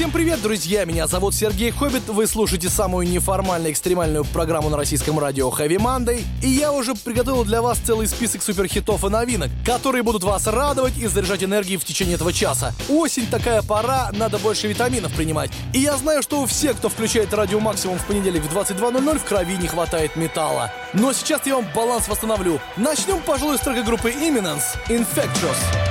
Всем привет, друзья! Меня зовут Сергей Хоббит. Вы слушаете самую неформальную экстремальную программу на российском радио Heavy Monday. И я уже приготовил для вас целый список суперхитов и новинок, которые будут вас радовать и заряжать энергией в течение этого часа. Осень такая пора, надо больше витаминов принимать. И я знаю, что у всех, кто включает радио Максимум в понедельник в 22.00, в крови не хватает металла. Но сейчас я вам баланс восстановлю. Начнем, пожалуй, с трека группы Imminence Infectious.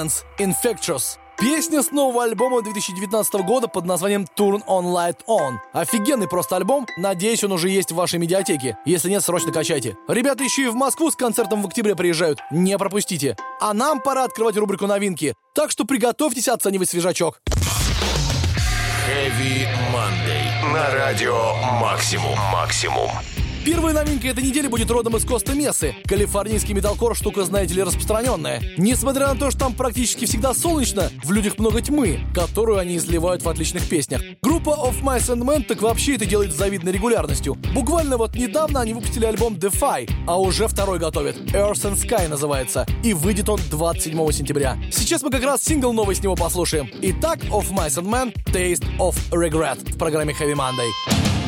Imminence Infectious. Песня с нового альбома 2019 года под названием Turn On Light On. Офигенный просто альбом, надеюсь, он уже есть в вашей медиатеке. Если нет, срочно качайте. Ребята еще и в Москву с концертом в октябре приезжают, не пропустите. А нам пора открывать рубрику новинки, так что приготовьтесь оценивать свежачок. Heavy Monday. На радио Максимум. Первая новинка этой недели будет родом из Коста Мессы. Калифорнийский металкор штука, знаете ли, распространенная. Несмотря на то, что там практически всегда солнечно, в людях много тьмы, которую они изливают в отличных песнях. Группа Of Mice and Men так вообще это делает с завидной регулярностью. Буквально вот недавно они выпустили альбом Defy, а уже второй готовят. Earth and Sky называется. И выйдет он 27 сентября. Сейчас мы как раз сингл новый с него послушаем. Итак, Of Mice and Men, Taste of Regret в программе Heavy Monday.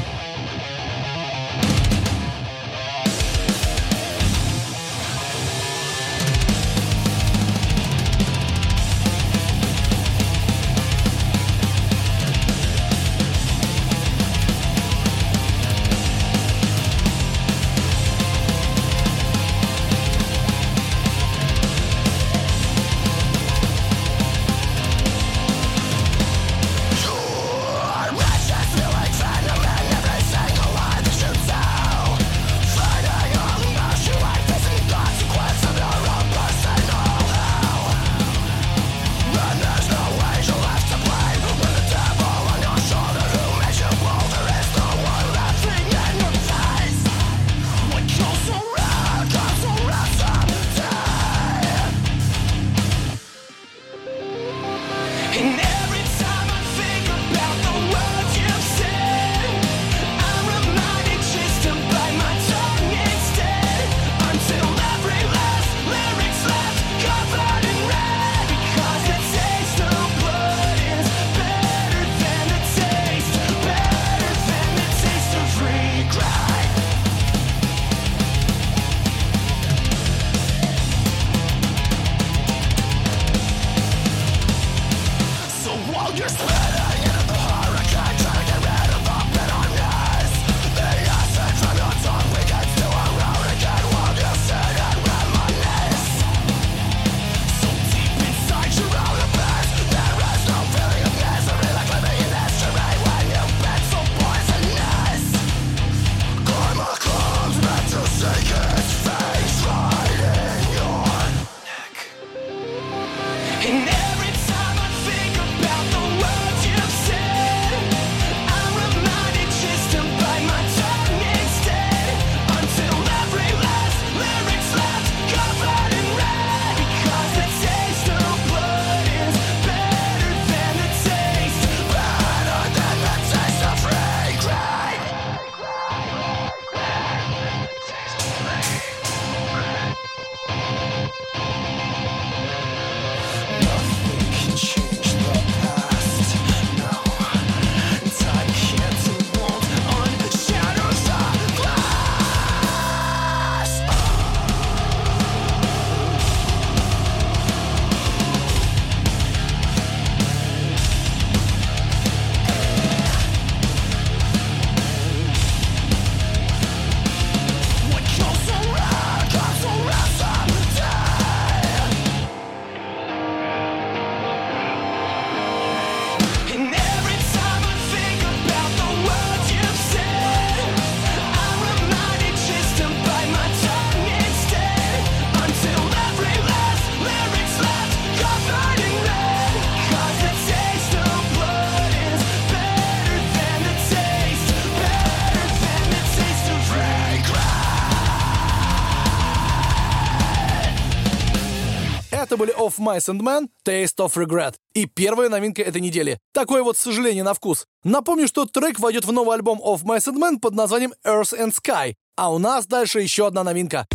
Mice and Men, Taste of Regret. И первая новинка этой недели. Такое вот сожаление на вкус. Напомню, что трек войдет в новый альбом Of Mice and Men под названием Earth and Sky. А у нас дальше еще одна новинка.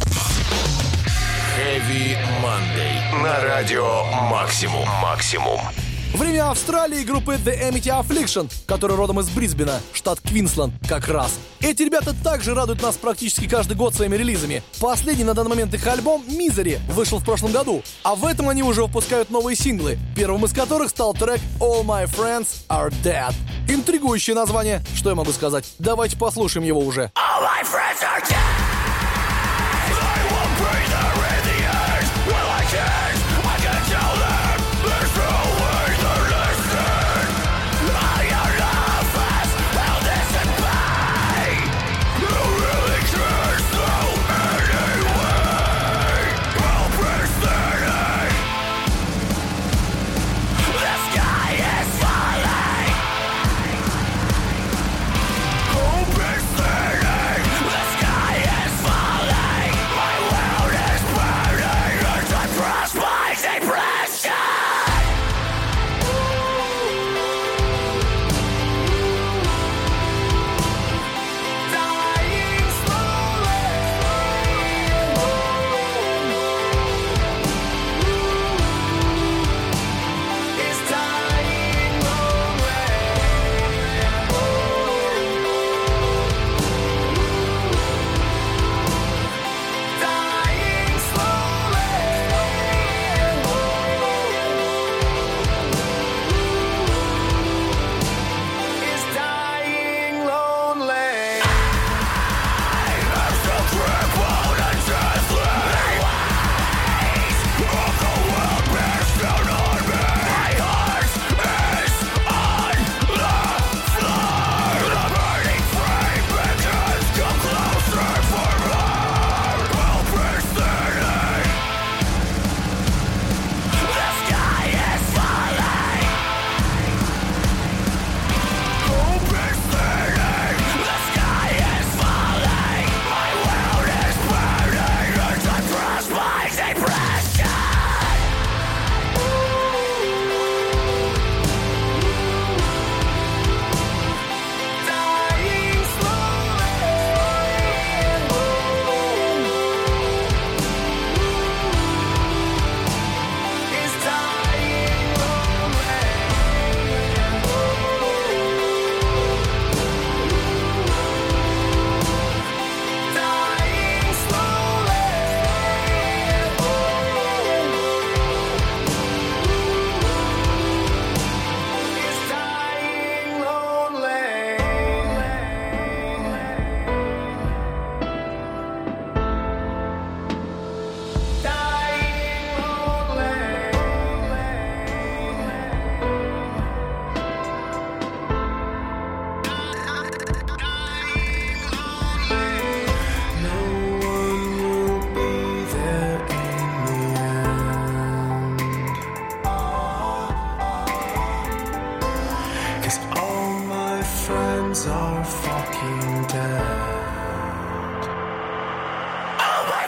Heavy Monday. На радио Максимум. Максимум. Время Австралии группы The Amity Affliction, который родом из Брисбена, штат Квинсленд, как раз. Эти ребята также радуют нас практически каждый год своими релизами. Последний на данный момент их альбом Misery вышел в прошлом году, а в этом они уже выпускают новые синглы, первым из которых стал трек All My Friends Are Dead. Интригующее название, что я могу сказать? Давайте послушаем его уже. All my friends are dead.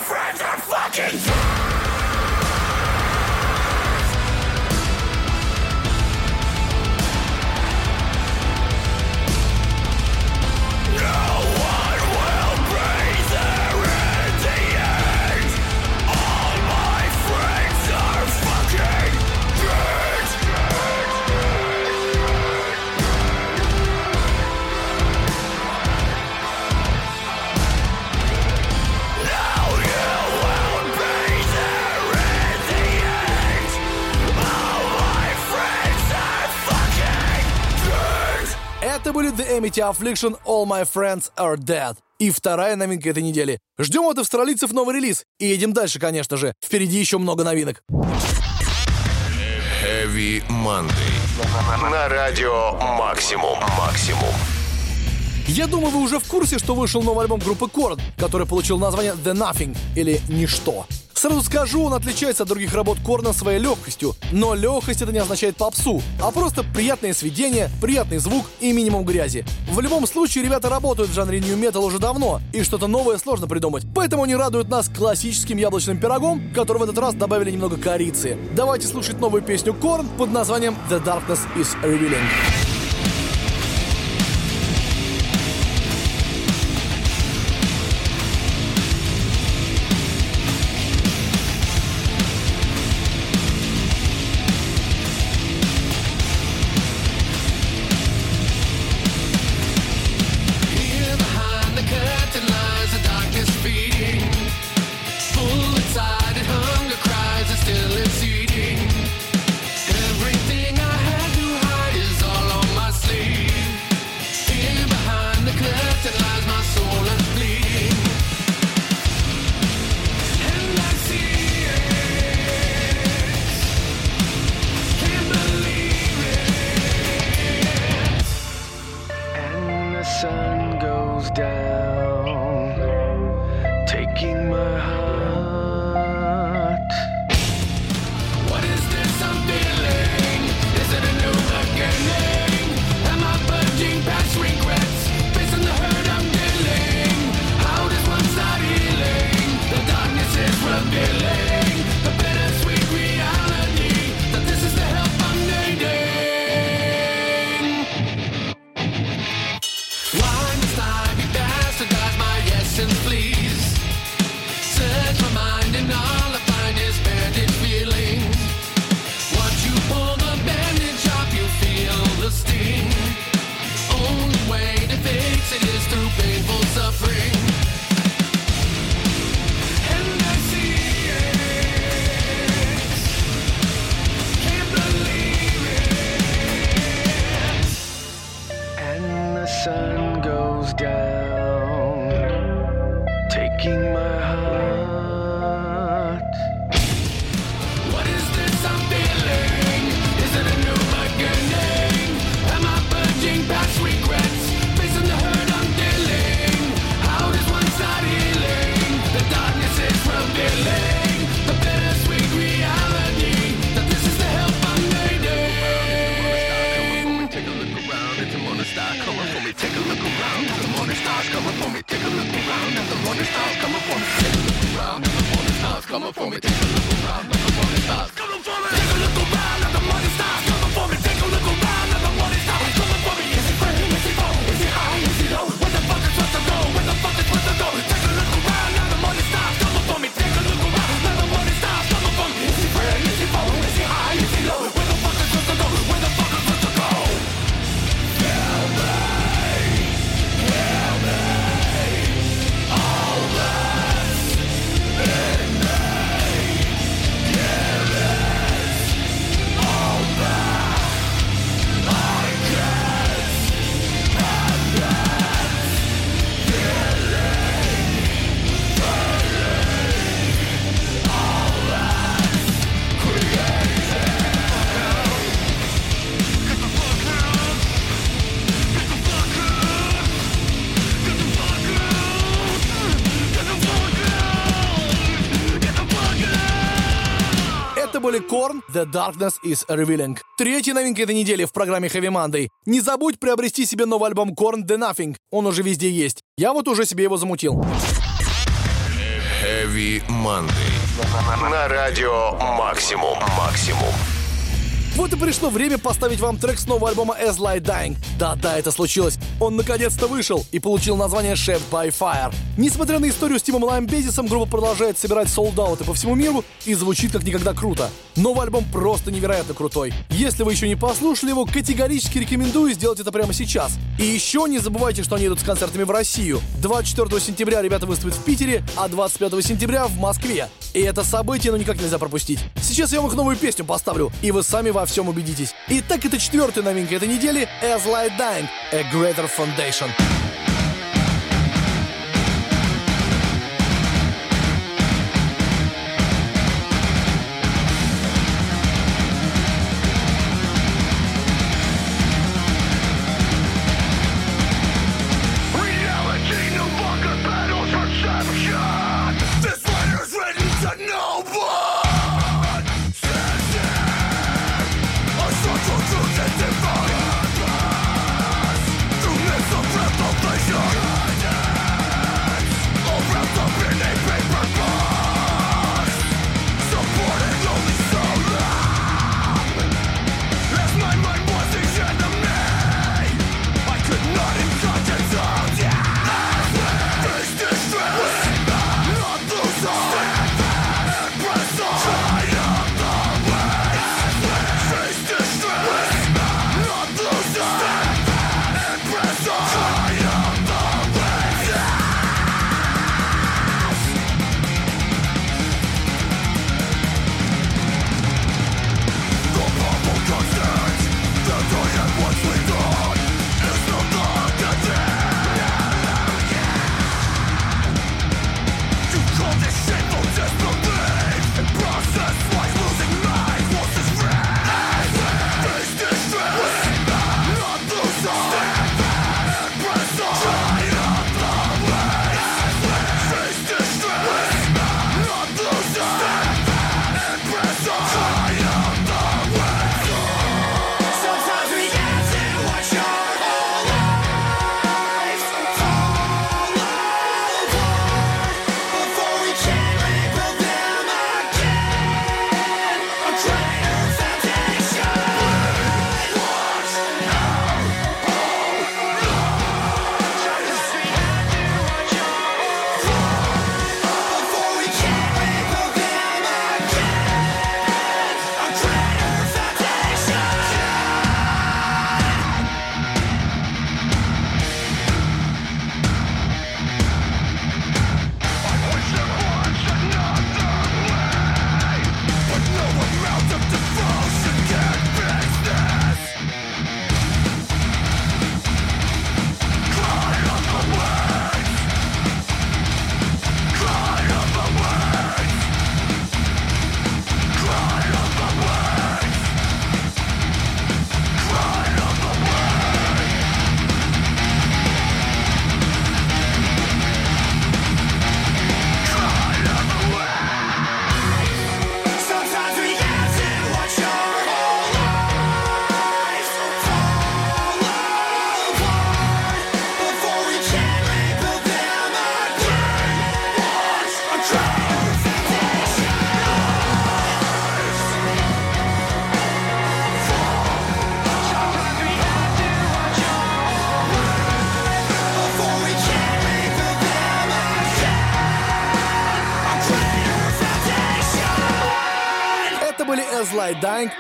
Friends are fucking Это были The Amity Affliction All My Friends Are Dead. И вторая новинка этой недели. Ждем от австралийцев новый релиз. И едем дальше, конечно же. Впереди еще много новинок. Heavy Monday. На радио Максимум. Максимум. Я думаю, вы уже в курсе, что вышел новый альбом группы Korn, который получил название The Nothing, или Ничто. Сразу скажу, он отличается от других работ Корна своей легкостью, но легкость это не означает попсу, а просто приятное сведение, приятный звук и минимум грязи. В любом случае, ребята работают в жанре нью метал уже давно, и что-то новое сложно придумать, поэтому они радуют нас классическим яблочным пирогом, который в этот раз добавили немного корицы. Давайте слушать новую песню Корн под названием The Darkness is Revealing. Sun goes down, coming for me. Это были Корн, The Darkness is Revealing. Третья новинка этой недели в программе Heavy Monday. Не забудь приобрести себе новый альбом Корн The Nothing. Он уже везде есть. Я вот уже себе его замутил. Heavy Monday. На радио Максимум. Максимум. Вот и пришло время поставить вам трек с нового альбома As Light Dying. Да-да, это случилось. Он наконец-то вышел и получил название Shaped by Fire. Несмотря на историю с Тимом Ламбезисом, группа продолжает собирать солдаты по всему миру и звучит как никогда круто. Новый альбом просто невероятно крутой. Если вы еще не послушали его, категорически рекомендую сделать это прямо сейчас. И еще не забывайте, что они идут с концертами в Россию. 24 сентября ребята выступят в Питере, а 25 сентября в Москве. И это событие ну никак нельзя пропустить. Сейчас я вам их новую песню поставлю, и вы сами во всем убедитесь. Итак, это четвертая новинка этой недели As Light Dying, A Greater Foundation.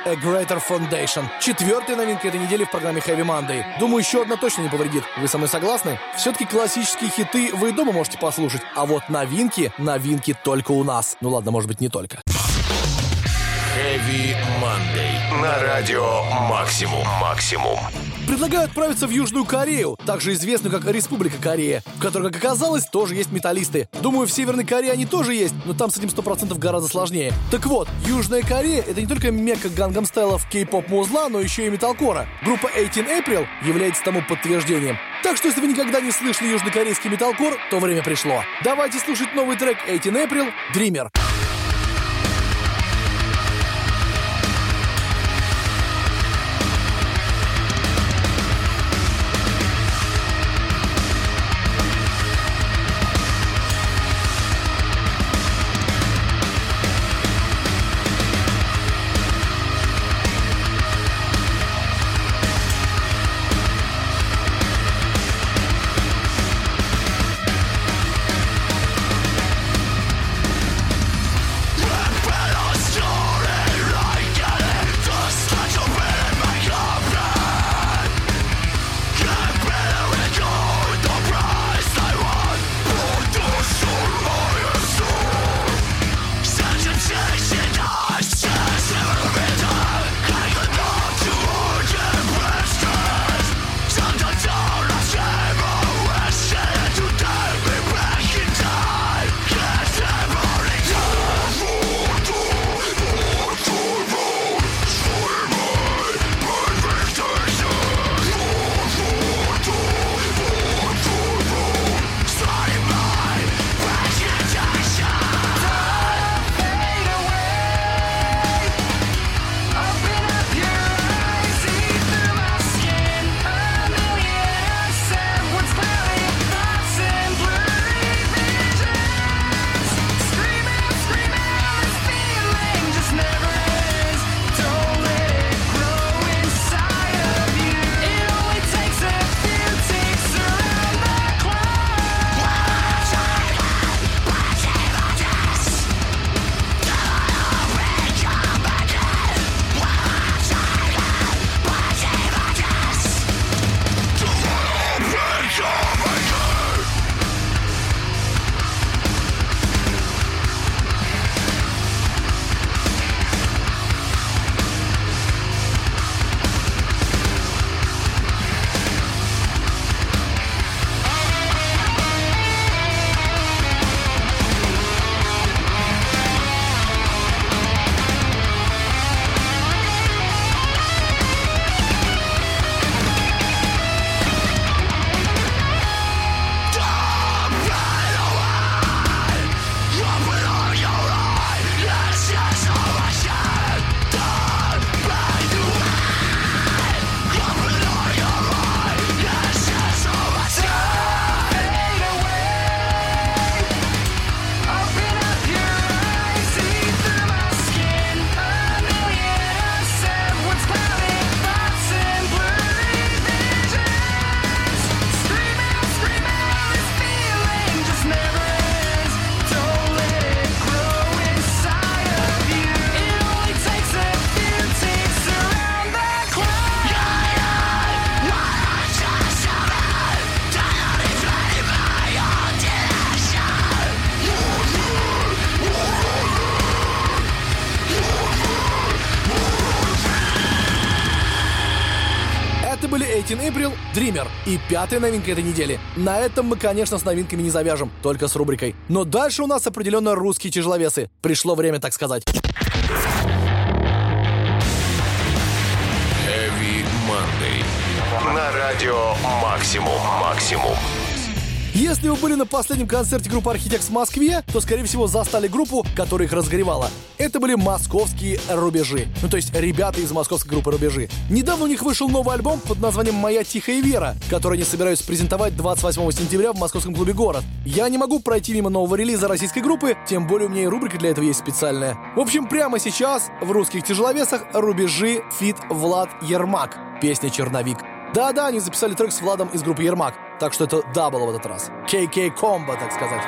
A Greater Foundation. Четвертая новинка этой недели в программе Heavy Monday. Думаю, еще одна точно не повредит. Вы со мной согласны? Все-таки классические хиты вы дома можете послушать, а вот новинки, новинки только у нас. Ну ладно, может быть, не только. Heavy Monday. На радио Максимум. Максимум. Предлагаю отправиться в Южную Корею, также известную как Республика Корея, в которой, как оказалось, тоже есть металлисты. Думаю, в Северной Корее они тоже есть, но там с этим 100% гораздо сложнее. Так вот, Южная Корея — это не только мекка гангам стайлов кей-поп музла, но еще и металкора. Группа 18 April является тому подтверждением. Так что, если вы никогда не слышали южнокорейский металкор, то время пришло. Давайте слушать новый трек 18 April «Dreamer». 18 April, Dreamer и пятая новинка этой недели. На этом мы, конечно, с новинками не завяжем, только с рубрикой. Но дальше у нас определенно русские тяжеловесы. Пришло время, так сказать. Heavy Monday. На радио Максимум. Максимум. Если вы были на последнем концерте группы Архитекс в Москве, то, скорее всего, застали группу, которая их разгревала. Это были московские рубежи. Ну, то есть ребята из московской группы «Рубежи». Недавно у них вышел новый альбом под названием «Моя тихая вера», который они собираются презентовать 28 сентября в московском клубе «Город». Я не могу пройти мимо нового релиза российской группы, тем более у меня и рубрика для этого есть специальная. В общем, прямо сейчас в русских тяжеловесах «Рубежи» feat Влад Ермак. Песня «Черновик». Да-да, они записали трек с Владом из группы Ермак, так что это double в этот раз. KK комбо, так сказать.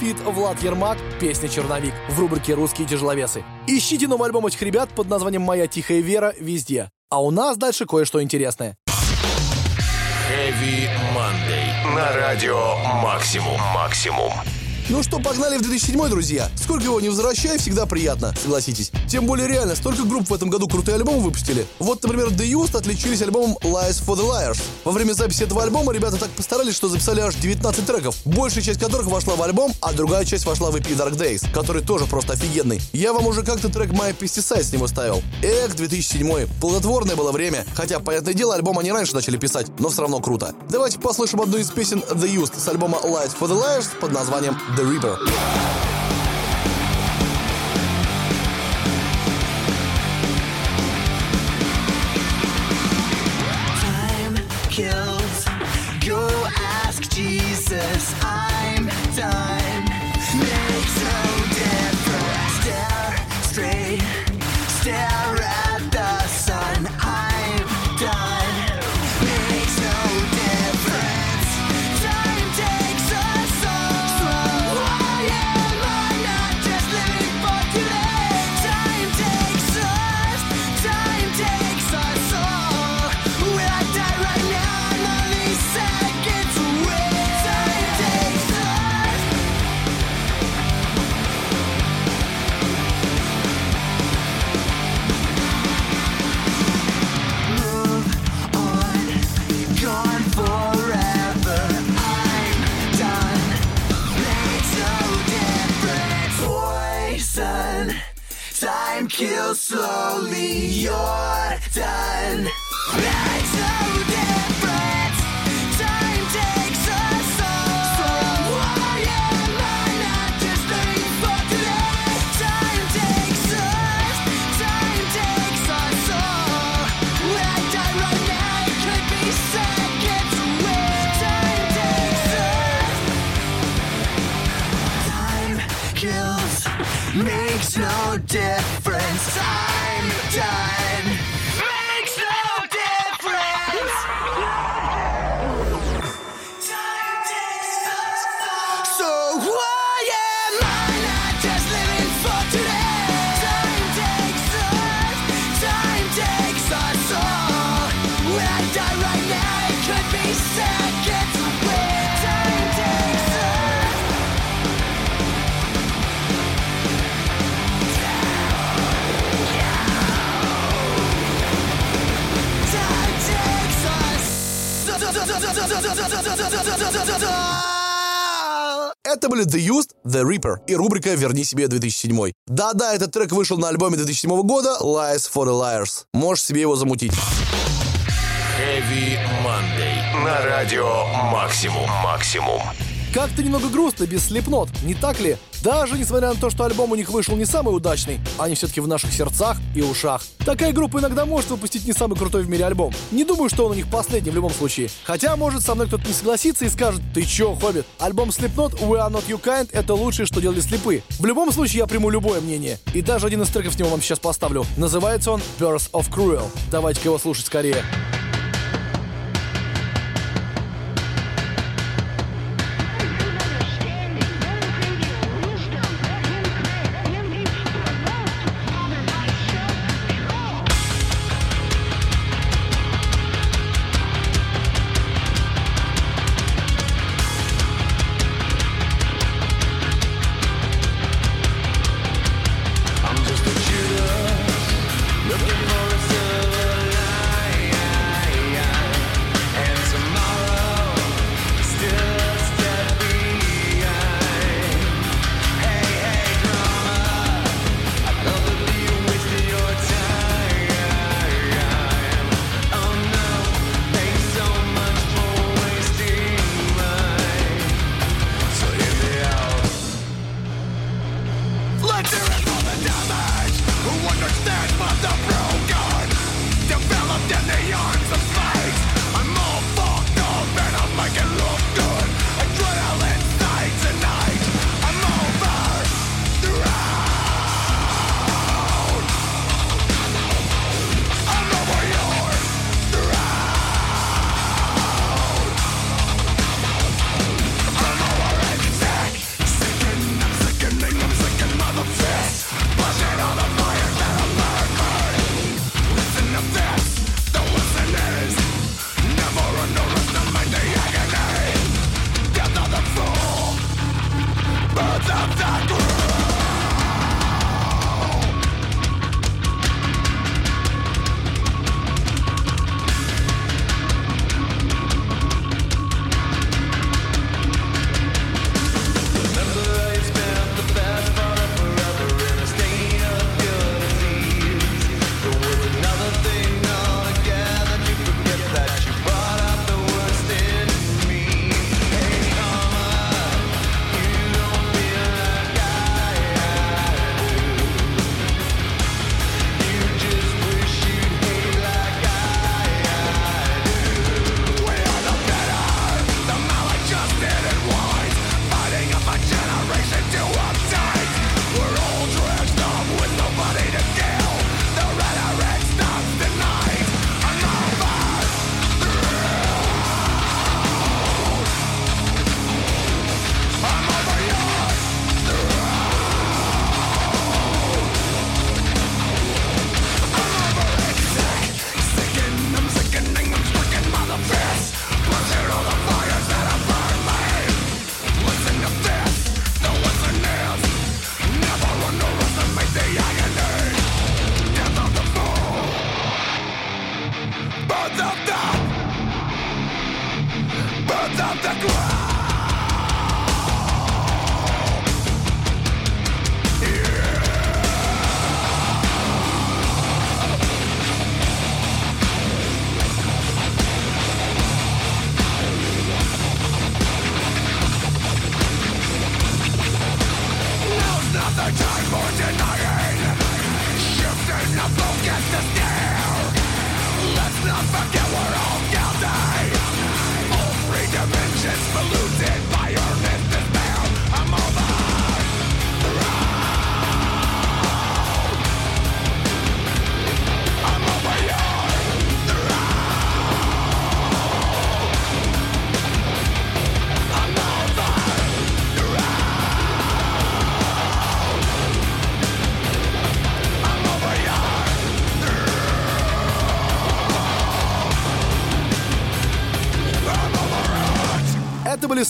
Фит Влад Ермак, песня «Черновик» в рубрике «Русские тяжеловесы». Ищите новый альбом этих ребят под названием «Моя тихая вера» везде. А у нас дальше кое-что интересное. Heavy Monday. На радио Максимум. Максимум. Ну что, погнали в 2007, друзья. Сколько его не возвращай, всегда приятно, согласитесь. Тем более реально, столько групп в этом году крутые альбомы выпустили. Вот, например, The Used отличились альбомом Lies for the Liars. Во время записи этого альбома ребята так постарались, что записали аж 19 треков, большая часть которых вошла в альбом, а другая часть вошла в EP Dark Days, который тоже просто офигенный. Я вам уже как-то трек My Pesticide с него ставил. Эх, 2007 плодотворное было время, хотя, понятное дело, альбом они раньше начали писать, но все равно круто. Давайте послушаем одну из песен The Used с альбома Lies for the Liars под названием the River. Были The Used, The Reaper и рубрика «Верни себе 2007». Да-да, этот трек вышел на альбоме 2007 года Lies for the Liars. Можешь себе его замутить. Heavy Monday. На радио Максимум. Максимум. Как-то немного грустно без слепнот, не так ли? Даже несмотря на то, что альбом у них вышел не самый удачный, они все-таки в наших сердцах и ушах. Такая группа иногда может выпустить не самый крутой в мире альбом. Не думаю, что он у них последний в любом случае. Хотя, может, со мной кто-то не согласится и скажет, ты чё, Хоббит? Альбом Slipknot We Are Not You Kind — это лучшее, что делали слепы. В любом случае, я приму любое мнение. И даже один из треков с него вам сейчас поставлю. Называется он Birth of Cruel. Давайте-ка его слушать скорее. I'm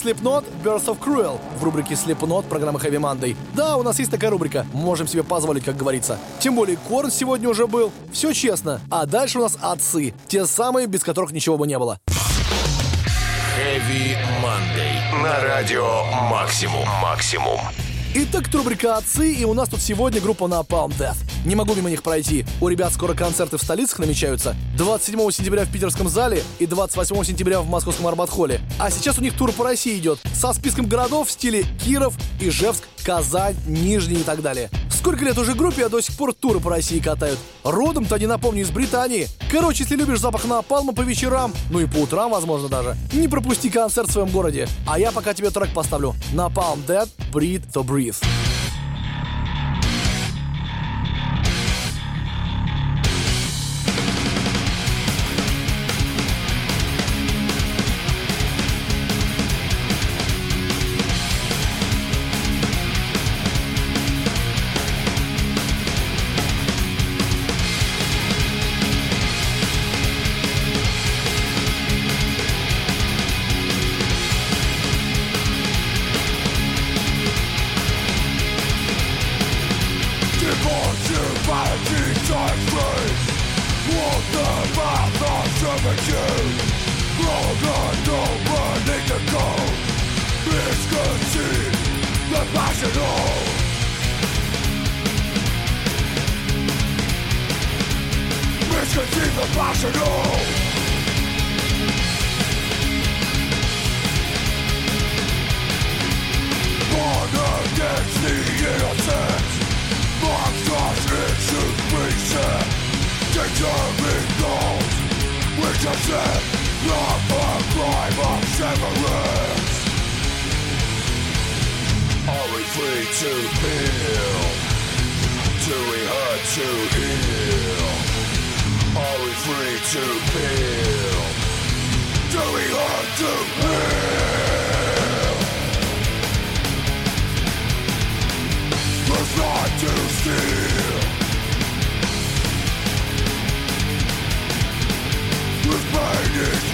Slipknot, Birth of Cruel в рубрике Slipknot программы Heavy Monday. Да, у нас есть такая рубрика, можем себе позволить, как говорится. Тем более Корн сегодня уже был. Все честно. А дальше у нас отцы. Те самые, без которых ничего бы не было. Heavy Monday. На радио Максимум. Максимум. Итак, рубрика «Отцы», и у нас тут сегодня группа Napalm Death. Не могу мимо них пройти. У ребят скоро концерты в столицах намечаются. 27 сентября в Питерском зале и 28 сентября в Московском Арбатхолле. А сейчас у них тур по России идет. Со списком городов в стиле Киров, Ижевск, Казань, Нижний и так далее. Сколько лет уже группе, а до сих пор туры по России катают. Родом-то, не напомню, из Британии. Короче, если любишь запах напалма по вечерам, ну и по утрам, возможно, даже, не пропусти концерт в своем городе. А я пока тебе трек поставлю. Napalm Dead, Breathe to Breathe. free to feel? Do we hurt to heal? Are we free to feel? Do we hurt to heal? Let's not to steal. Let's pain is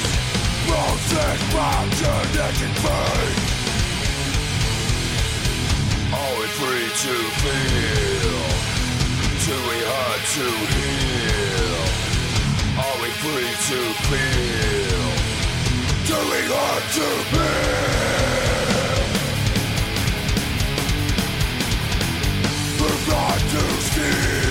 Sick bound to pain free to feel. Do we hurt to heal. Always free to feel. Do we hurt to be Move to steal.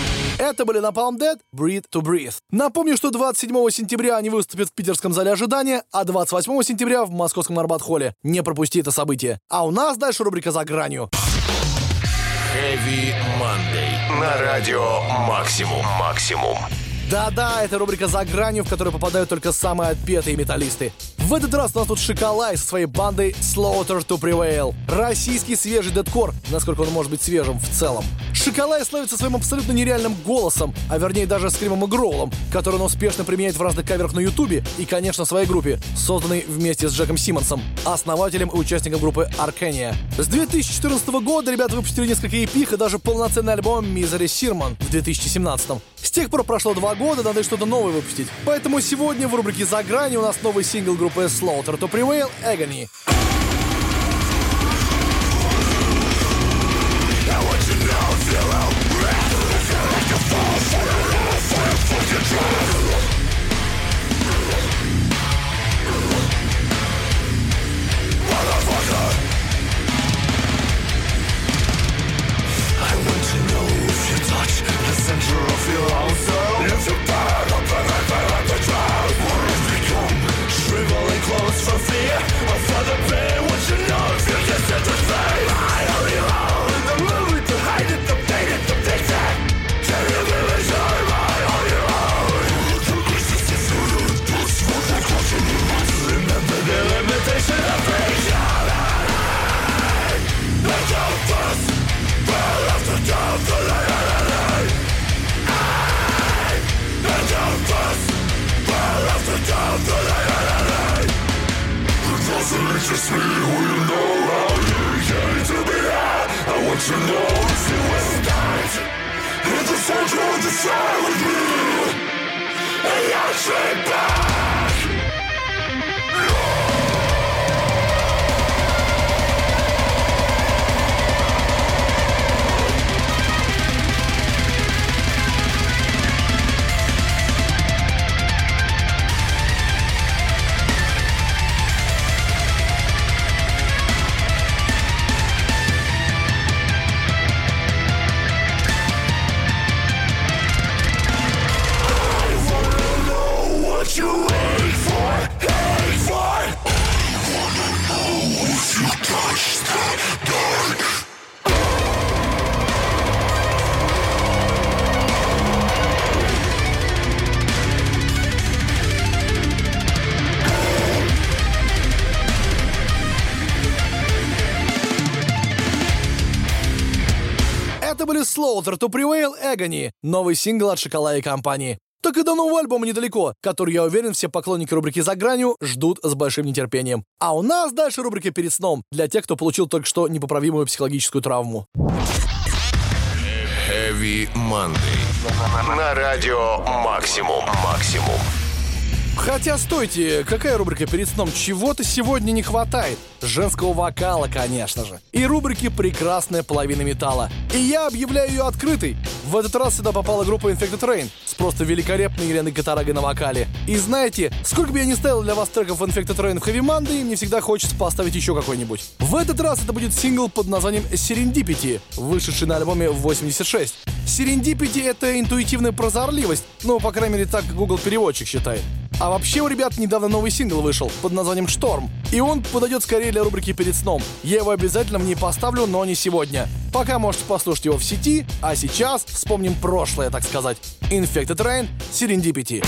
Это были Napalm Dead, Breathe to Breathe. Напомню, что 27 сентября они выступят в питерском зале ожидания, а 28 сентября в московском Арбат-холле. Не пропусти это событие. А у нас дальше рубрика «За гранью». Heavy Monday. На радио Максимум. Максимум. Да-да, это рубрика «За гранью», в которую попадают только самые отпетые металлисты. В этот раз у нас тут Шикалай со своей бандой Slaughter to Prevail. Российский свежий дедкор, насколько он может быть свежим в целом. Шикалай славится своим абсолютно нереальным голосом, а вернее даже скримом и гроулом, который он успешно применяет в разных каверах на ютубе и, конечно, своей группе, созданной вместе с Джеком Симмонсом, основателем и участником группы Arcania. С 2014 года ребята выпустили несколько эпих и даже полноценный альбом Misery Sirman в 2017. С тех пор прошло два года, надо что-то новое выпустить. Поэтому сегодня в рубрике «За грани» у нас новый сингл группы Slaughter to Prevail Agony. Это были Slaughter to Prevail Agony, новый сингл от Шокола компании. Так и до нового альбома недалеко, который, я уверен, все поклонники рубрики «За гранью» ждут с большим нетерпением. А у нас дальше рубрика «Перед сном» для тех, кто получил только что непоправимую психологическую травму. Heavy Monday. На радио Максимум. Максимум. Хотя, стойте, какая рубрика перед сном? Чего-то сегодня не хватает. Женского вокала, конечно же. И рубрики «Прекрасная половина металла». И я объявляю ее открытой. В этот раз сюда попала группа Infected Rain с просто великолепной Еленой Катарагой на вокале. И знаете, сколько бы я ни ставил для вас треков Infected Rain в Heavy Monday, мне всегда хочется поставить еще какой-нибудь. В этот раз это будет сингл под названием Serendipity, вышедший на альбоме 86. Serendipity — это интуитивная прозорливость, ну, по крайней мере, так Google переводчик считает. А вообще у ребят недавно новый сингл вышел под названием «Шторм». И он подойдет скорее для рубрики «Перед сном». Я его обязательно в ней поставлю, но не сегодня. Пока можете послушать его в сети, а сейчас вспомним прошлое, так сказать. Infected Rain, Serendipity. Это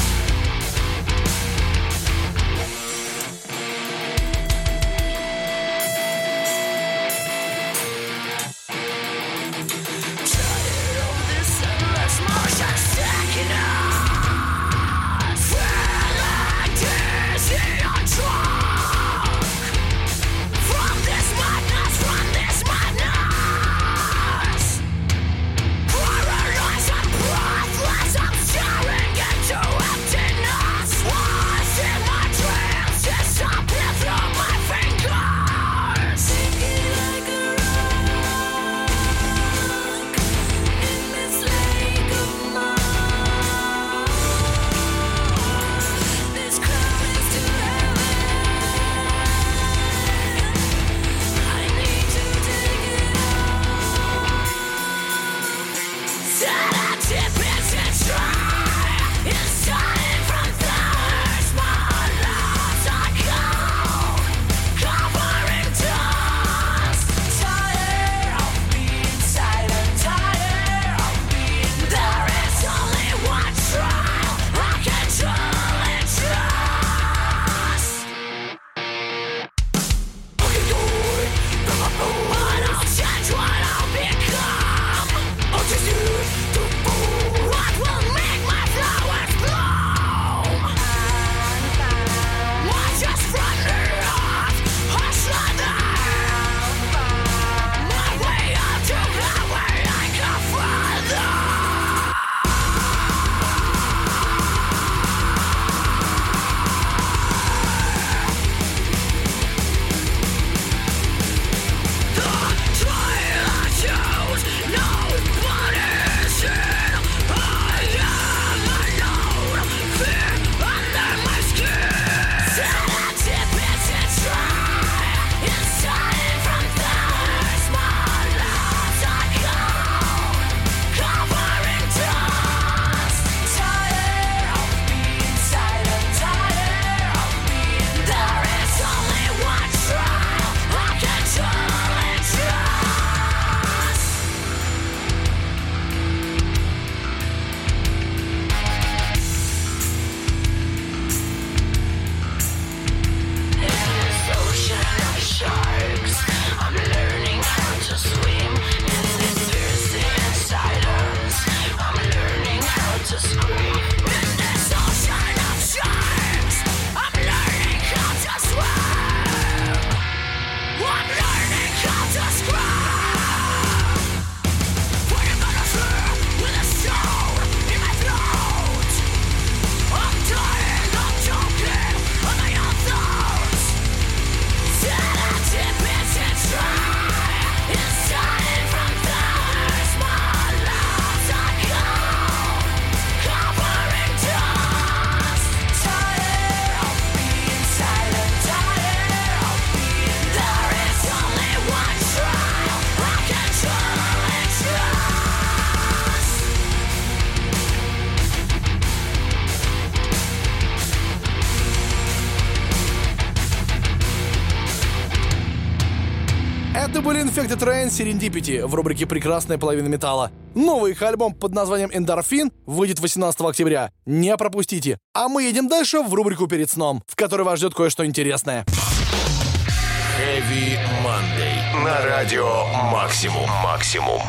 Serendipity в рубрике «Прекрасная половина металла». Новый их альбом под названием «Эндорфин» выйдет 18 октября. Не пропустите. А мы едем дальше в рубрику «Перед сном», в которой вас ждет кое-что интересное. Heavy Monday. На радио «Максимум». «Максимум».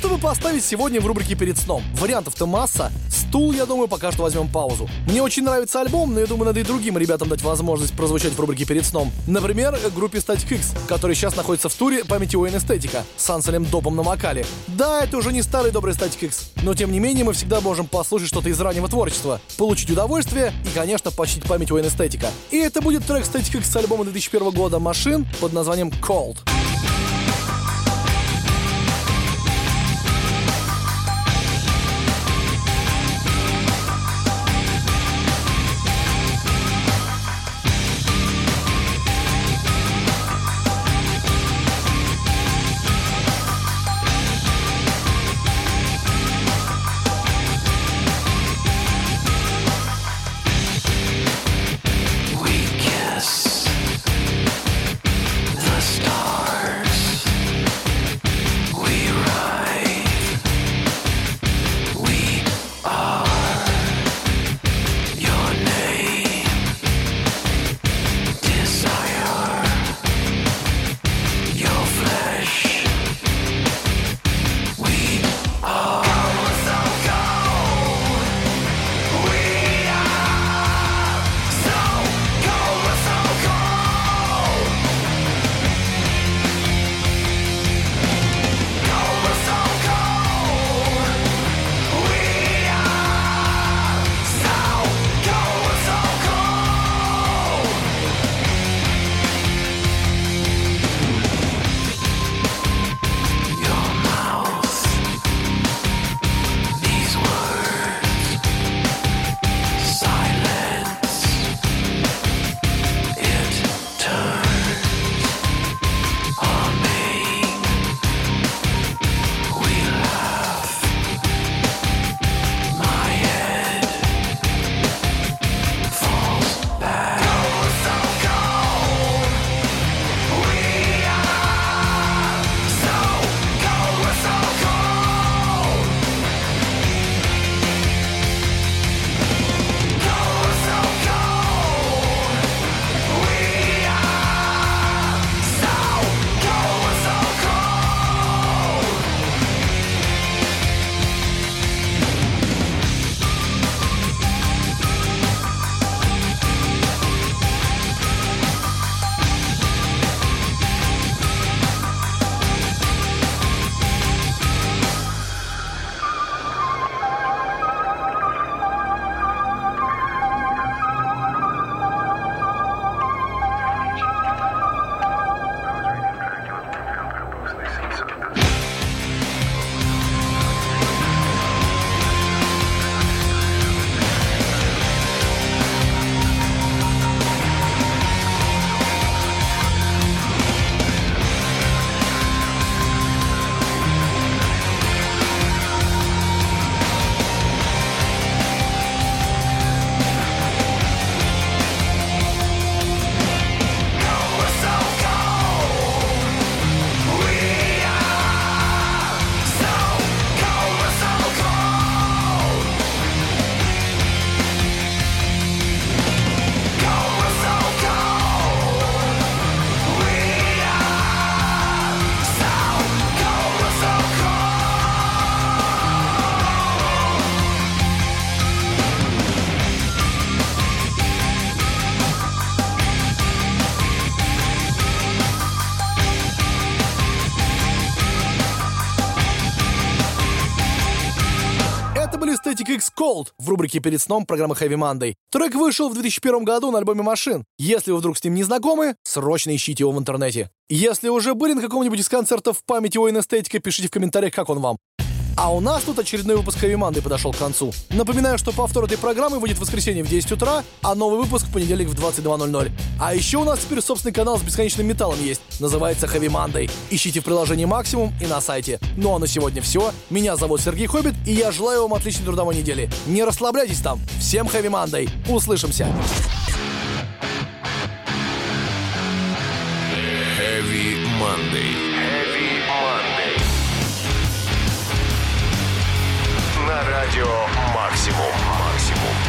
Чтобы поставить сегодня в рубрике «Перед сном». Вариантов-то масса. Стул, я думаю, пока что возьмем паузу. Мне очень нравится альбом, но я думаю, надо и другим ребятам дать возможность прозвучать в рубрике «Перед сном». Например, группе Static X, который сейчас находится в туре памяти Уэйн Эстетика с Анселем Допом на вокале. Да, это уже не старый добрый Static X, но тем не менее мы всегда можем послушать что-то из раннего творчества, получить удовольствие и, конечно, почтить память Уэйн Эстетика. И это будет трек Static X с альбома 2001 года «Машин» под названием «Cold». Рубрике «Перед сном» программы Heavy Monday. Трек вышел в 2001 году на альбоме «Машин». Если вы вдруг с ним не знакомы, срочно ищите его в интернете. Если уже были на каком-нибудь из концертов в памяти Уэйн Эстетика, пишите в комментариях, как он вам. А у нас тут очередной выпуск Heavy Monday подошел к концу. Напоминаю, что повтор этой программы выйдет в воскресенье в 10 утра, а новый выпуск в понедельник в 22.00. А еще у нас теперь собственный канал с бесконечным металлом есть. Называется Heavy Monday. Ищите в приложении Максимум и на сайте. Ну а на сегодня все. Меня зовут Сергей Хоббит, и я желаю вам отличной трудовой недели. Не расслабляйтесь там. Всем Heavy Monday. Услышимся. Heavy Monday. Heavy Monday. на радио «Максимум». «Максимум».